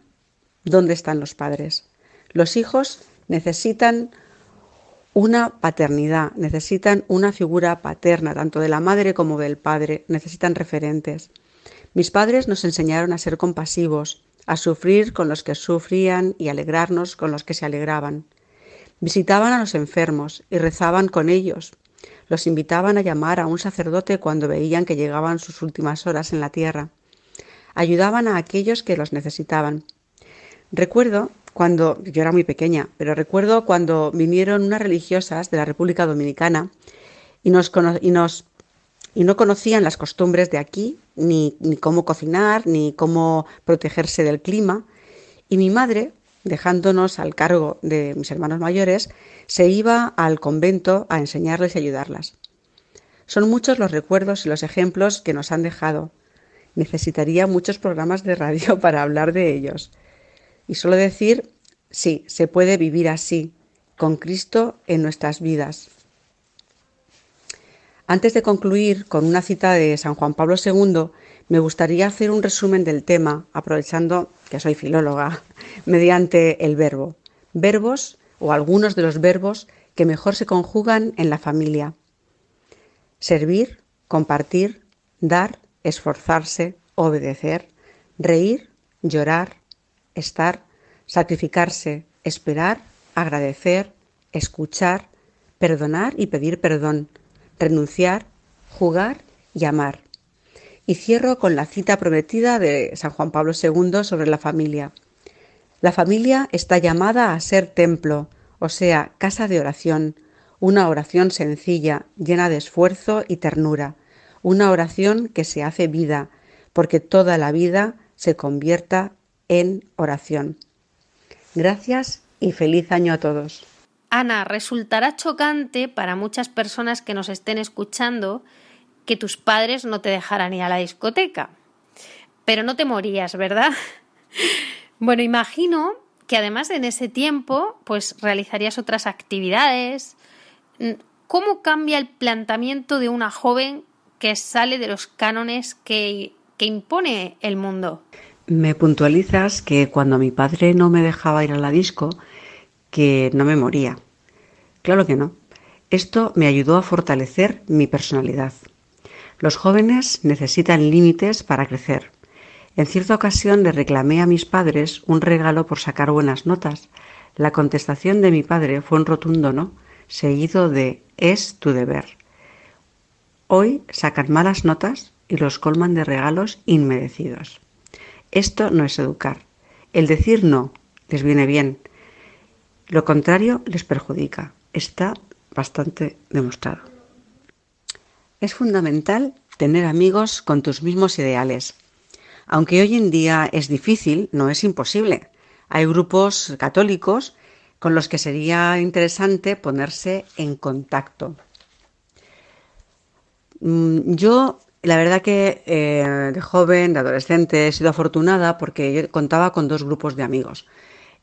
¿dónde están los padres? Los hijos necesitan una paternidad, necesitan una figura paterna, tanto de la madre como del padre, necesitan referentes. Mis padres nos enseñaron a ser compasivos, a sufrir con los que sufrían y alegrarnos con los que se alegraban. Visitaban a los enfermos y rezaban con ellos. Los invitaban a llamar a un sacerdote cuando veían que llegaban sus últimas horas en la tierra. Ayudaban a aquellos que los necesitaban. Recuerdo cuando yo era muy pequeña, pero recuerdo cuando vinieron unas religiosas de la República Dominicana y nos, y nos y no conocían las costumbres de aquí, ni, ni cómo cocinar, ni cómo protegerse del clima. Y mi madre, dejándonos al cargo de mis hermanos mayores, se iba al convento a enseñarles y ayudarlas. Son muchos los recuerdos y los ejemplos que nos han dejado. Necesitaría muchos programas de radio para hablar de ellos. Y solo decir, sí, se puede vivir así, con Cristo en nuestras vidas. Antes de concluir con una cita de San Juan Pablo II, me gustaría hacer un resumen del tema, aprovechando que soy filóloga, mediante el verbo. Verbos o algunos de los verbos que mejor se conjugan en la familia. Servir, compartir, dar, esforzarse, obedecer, reír, llorar, estar, sacrificarse, esperar, agradecer, escuchar, perdonar y pedir perdón, renunciar, jugar y amar. Y cierro con la cita prometida de San Juan Pablo II sobre la familia. La familia está llamada a ser templo, o sea, casa de oración, una oración sencilla, llena de esfuerzo y ternura, una oración que se hace vida, porque toda la vida se convierta en oración. Gracias y feliz año a todos. Ana, resultará chocante para muchas personas que nos estén escuchando que tus padres no te dejaran ir a la discoteca. Pero no te morías, ¿verdad? bueno, imagino que además en ese tiempo pues realizarías otras actividades. ¿Cómo cambia el planteamiento de una joven que sale de los cánones que, que impone el mundo? Me puntualizas que cuando mi padre no me dejaba ir a la disco, que no me moría. Claro que no. Esto me ayudó a fortalecer mi personalidad. Los jóvenes necesitan límites para crecer. En cierta ocasión le reclamé a mis padres un regalo por sacar buenas notas. La contestación de mi padre fue un rotundo no, seguido de es tu deber. Hoy sacan malas notas y los colman de regalos inmerecidos. Esto no es educar. El decir no les viene bien. Lo contrario les perjudica. Está bastante demostrado. Es fundamental tener amigos con tus mismos ideales. Aunque hoy en día es difícil, no es imposible. Hay grupos católicos con los que sería interesante ponerse en contacto. Mm, yo, la verdad que eh, de joven, de adolescente, he sido afortunada porque yo contaba con dos grupos de amigos.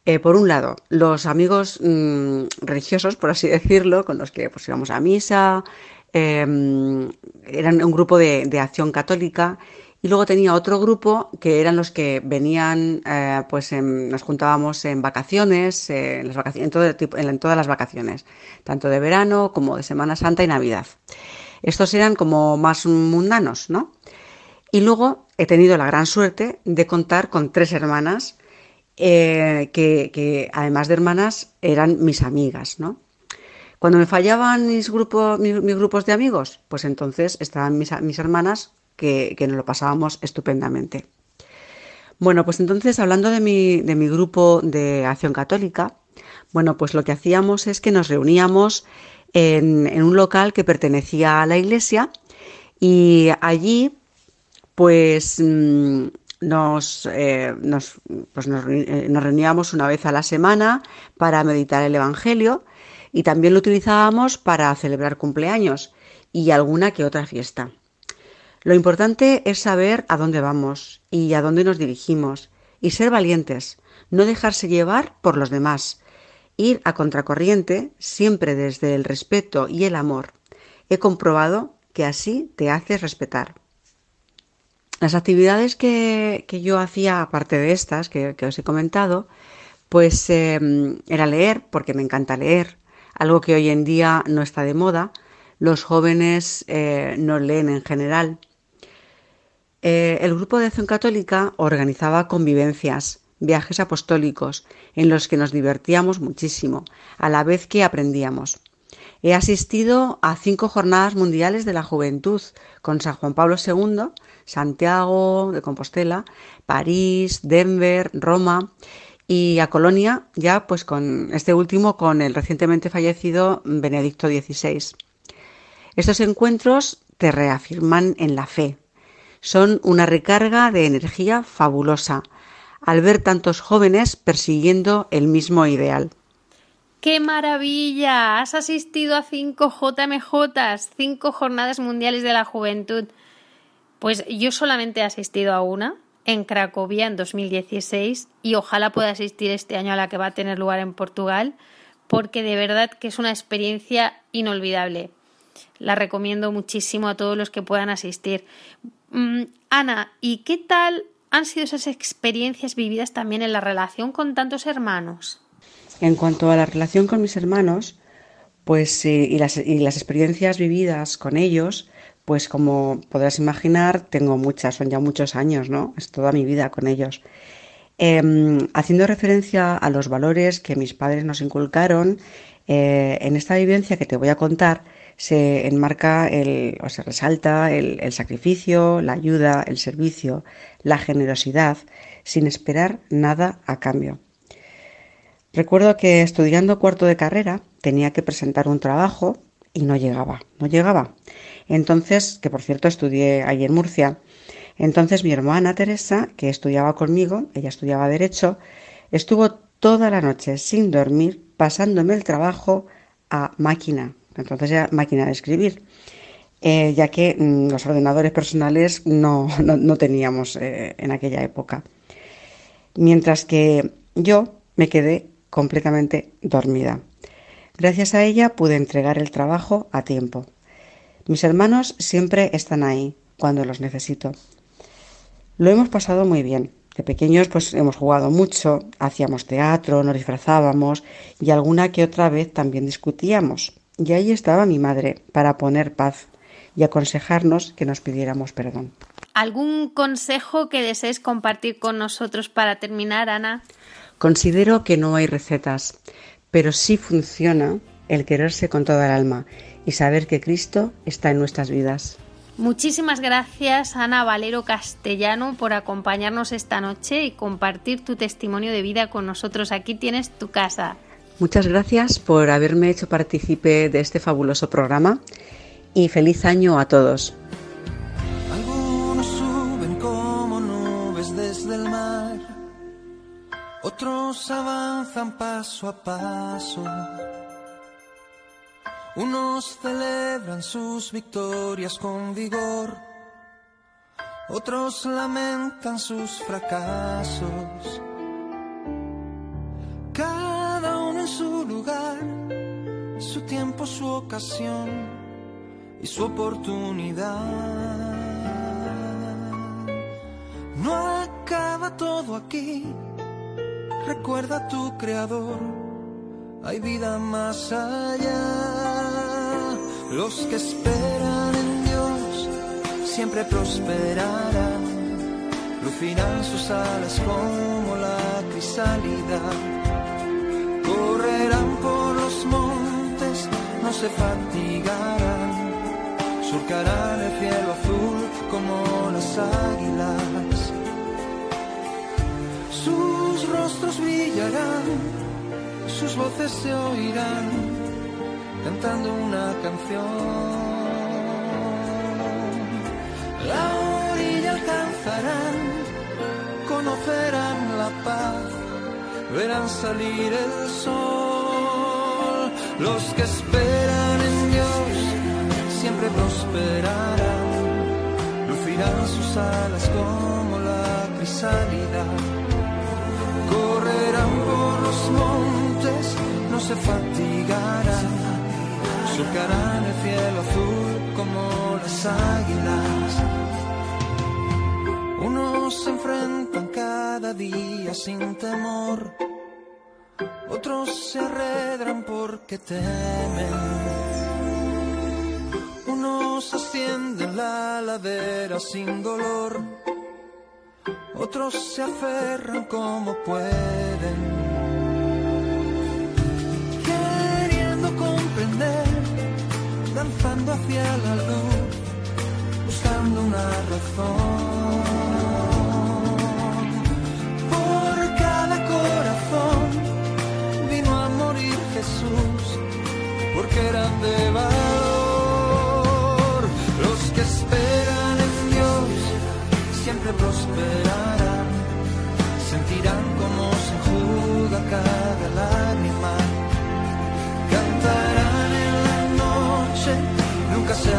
Eh, por un lado, los amigos mm, religiosos, por así decirlo, con los que pues, íbamos a misa, em, eran un grupo de, acción católica y luego tenía otro grupo que eran los que venían, eh, pues nos juntábamos en vacaciones, en, las vacaciones en, en, todas las vacaciones, tanto de verano como de Semana Santa y Navidad. Estos eran como más mundanos, ¿no? Y luego he tenido la gran suerte de contar con tres hermanas eh, que, además de hermanas eran mis amigas, ¿no? Cuando me fallaban mis, grupos, mis, grupos de amigos, pues entonces estaban mis, hermanas que, nos lo pasábamos estupendamente. Bueno, pues entonces hablando de mi, de mi grupo de acción católica, bueno, pues lo que hacíamos es que nos reuníamos en, un local que pertenecía a la iglesia y allí pues mm, nos, eh, pues eh, nos, reuníamos una vez a la semana para meditar el Evangelio y también lo utilizábamos para celebrar cumpleaños y alguna que otra fiesta. Lo importante es saber a dónde vamos y a dónde nos dirigimos y ser valientes, no dejarse llevar por los demás, ir a contracorriente siempre desde el respeto y el amor. He comprobado que así te haces respetar. Las actividades que, yo hacía, aparte de estas que, os he comentado, pues em, era leer, porque me encanta leer, algo que hoy en día no está de moda. Los jóvenes eh, no leen en general. Eh, el grupo de acción católica organizaba convivencias, viajes apostólicos, en los que nos divertíamos muchísimo, a la vez que aprendíamos. He asistido a cinco jornadas mundiales de la juventud con San Juan Pablo II Santiago de Compostela, París, Denver, Roma y a Colonia ya pues con este último con el recientemente fallecido Benedicto XVI. Estos encuentros te reafirman en la fe. Son una recarga de energía fabulosa al ver tantos jóvenes persiguiendo el mismo ideal. ¡Qué maravilla! Has asistido a cinco JMJ, cinco Jornadas Mundiales de la Juventud. Pues yo solamente he asistido a una en Cracovia en 2016 y ojalá pueda asistir este año a la que va a tener lugar en Portugal porque de verdad que es una experiencia inolvidable. La recomiendo muchísimo a todos los que puedan asistir. Mm, Ana, ¿y qué tal han sido esas experiencias vividas también en la relación con tantos hermanos? En cuanto a la relación con mis hermanos, pues y, las, y las experiencias vividas con ellos, pues como podrás imaginar, tengo muchas, son ya muchos años, ¿no? Es toda mi vida con ellos. Em, haciendo referencia a los valores que mis padres nos inculcaron, eh, en esta vivencia que te voy a contar, se enmarca o se resalta el, el sacrificio, la ayuda, el servicio, la generosidad, sin esperar nada a cambio. Recuerdo que estudiando cuarto de carrera tenía que presentar un trabajo y no llegaba, no llegaba. Entonces, que por cierto estudié ahí en Murcia, entonces mi hermana Teresa, que estudiaba conmigo, ella estudiaba derecho, estuvo toda la noche sin dormir pasándome el trabajo a máquina, entonces era máquina de escribir, eh, ya que mm, los ordenadores personales no, no, teníamos eh, en aquella época. Mientras que yo me quedé completamente dormida. Gracias a ella pude entregar el trabajo a tiempo. Mis hermanos siempre están ahí cuando los necesito. Lo hemos pasado muy bien. De pequeños pues hemos jugado mucho, hacíamos teatro, nos disfrazábamos y alguna que otra vez también discutíamos. Y ahí estaba mi madre para poner paz y aconsejarnos que nos pidiéramos perdón. ¿Algún consejo que desees compartir con nosotros para terminar, Ana? Considero que no hay recetas, pero sí funciona el quererse con toda el alma y saber que Cristo está en nuestras vidas. Muchísimas gracias Ana Valero Castellano por acompañarnos esta noche y compartir tu testimonio de vida con nosotros. Aquí tienes tu casa. Muchas gracias por haberme hecho partícipe de este fabuloso programa y feliz año a todos. Algunos suben como nubes desde el mar, otros avanzan paso a paso unos celebran sus victorias con vigor, otros lamentan sus fracasos. Cada uno en su lugar, su tiempo, su ocasión y su oportunidad. No acaba todo aquí, recuerda a tu creador, hay vida más allá. Los que esperan en Dios siempre prosperarán, lucirán sus alas como la crisálida, correrán por los montes, no se fatigarán, surcarán el cielo azul como las águilas. Sus rostros brillarán, sus voces se oirán cantando una canción. La orilla alcanzarán, conocerán la paz, verán salir el sol. Los que esperan en Dios siempre prosperarán, lucirán sus alas como la crisálida, correrán por los montes, no se fatigarán surcarán el cielo azul como las águilas. Unos se enfrentan cada día sin temor, otros se arredran porque temen. Unos ascienden la ladera sin dolor, otros se aferran como pueden. Danzando hacia la luz, buscando una razón. Por cada corazón vino a morir Jesús, porque eran de valor. Los que esperan en Dios siempre prosperarán, sentirán como se enjuga cada lágrima, cantarán se el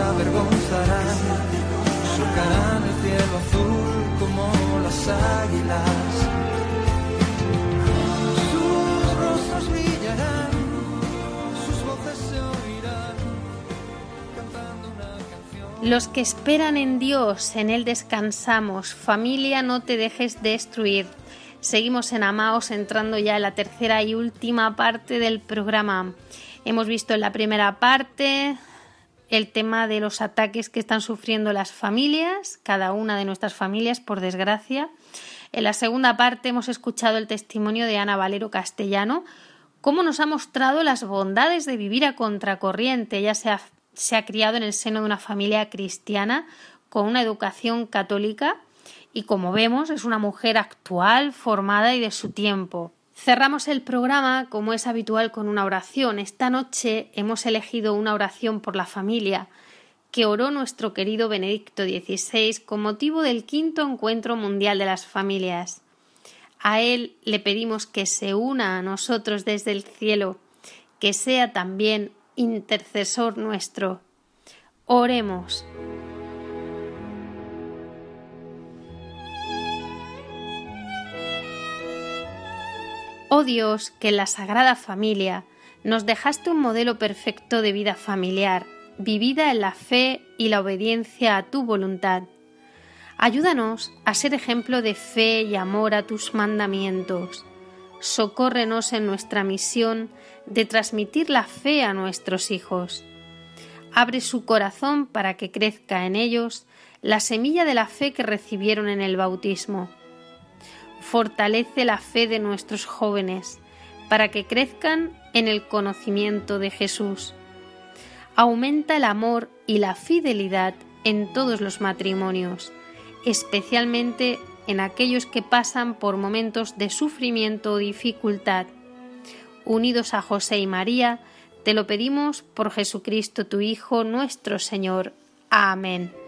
cielo azul como las águilas. Sus rostros brillarán, sus voces se oirán, cantando una canción. Los que esperan en Dios, en Él descansamos. Familia, no te dejes destruir. Seguimos en Amaos entrando ya en la tercera y última parte del programa. Hemos visto en la primera parte el tema de los ataques que están sufriendo las familias, cada una de nuestras familias, por desgracia. En la segunda parte hemos escuchado el testimonio de Ana Valero Castellano, cómo nos ha mostrado las bondades de vivir a contracorriente. Ella se ha se ha criado en el seno de una familia cristiana con una educación católica y como vemos es una mujer actual, formada y de su tiempo. Cerramos el programa, como es habitual, con una oración. Esta noche hemos elegido una oración por la familia que oró nuestro querido Benedicto XVI con motivo del quinto encuentro mundial de las familias. A él le pedimos que se una a nosotros desde el cielo, que sea también intercesor nuestro. Oremos. Oh Dios, que en la Sagrada Familia nos dejaste un modelo perfecto de vida familiar, vivida en la fe y la obediencia a tu voluntad. Ayúdanos a ser ejemplo de fe y amor a tus mandamientos. Socórrenos en nuestra misión de transmitir la fe a nuestros hijos. Abre su corazón para que crezca en ellos la semilla de la fe que recibieron en el bautismo fortalece la fe de nuestros jóvenes para que crezcan en el conocimiento de Jesús. Aumenta el amor y la fidelidad en todos los matrimonios, especialmente en aquellos que pasan por momentos de sufrimiento o dificultad. Unidos a José y María, te lo pedimos por Jesucristo tu Hijo, nuestro Señor. Amén.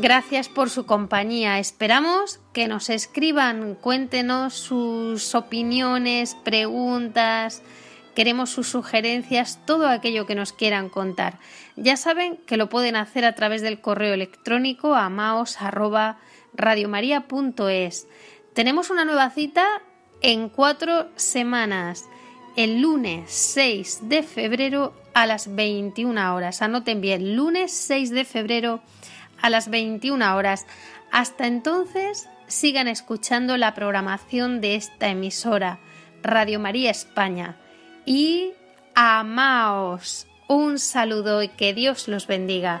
Gracias por su compañía. Esperamos que nos escriban, cuéntenos sus opiniones, preguntas, queremos sus sugerencias, todo aquello que nos quieran contar. Ya saben que lo pueden hacer a través del correo electrónico amaos@radiomaria.es. Tenemos una nueva cita en cuatro semanas, el lunes 6 de febrero a las 21 horas. Anoten bien, lunes 6 de febrero a las 21 horas. Hasta entonces, sigan escuchando la programación de esta emisora, Radio María España. Y amaos. Un saludo y que Dios los bendiga.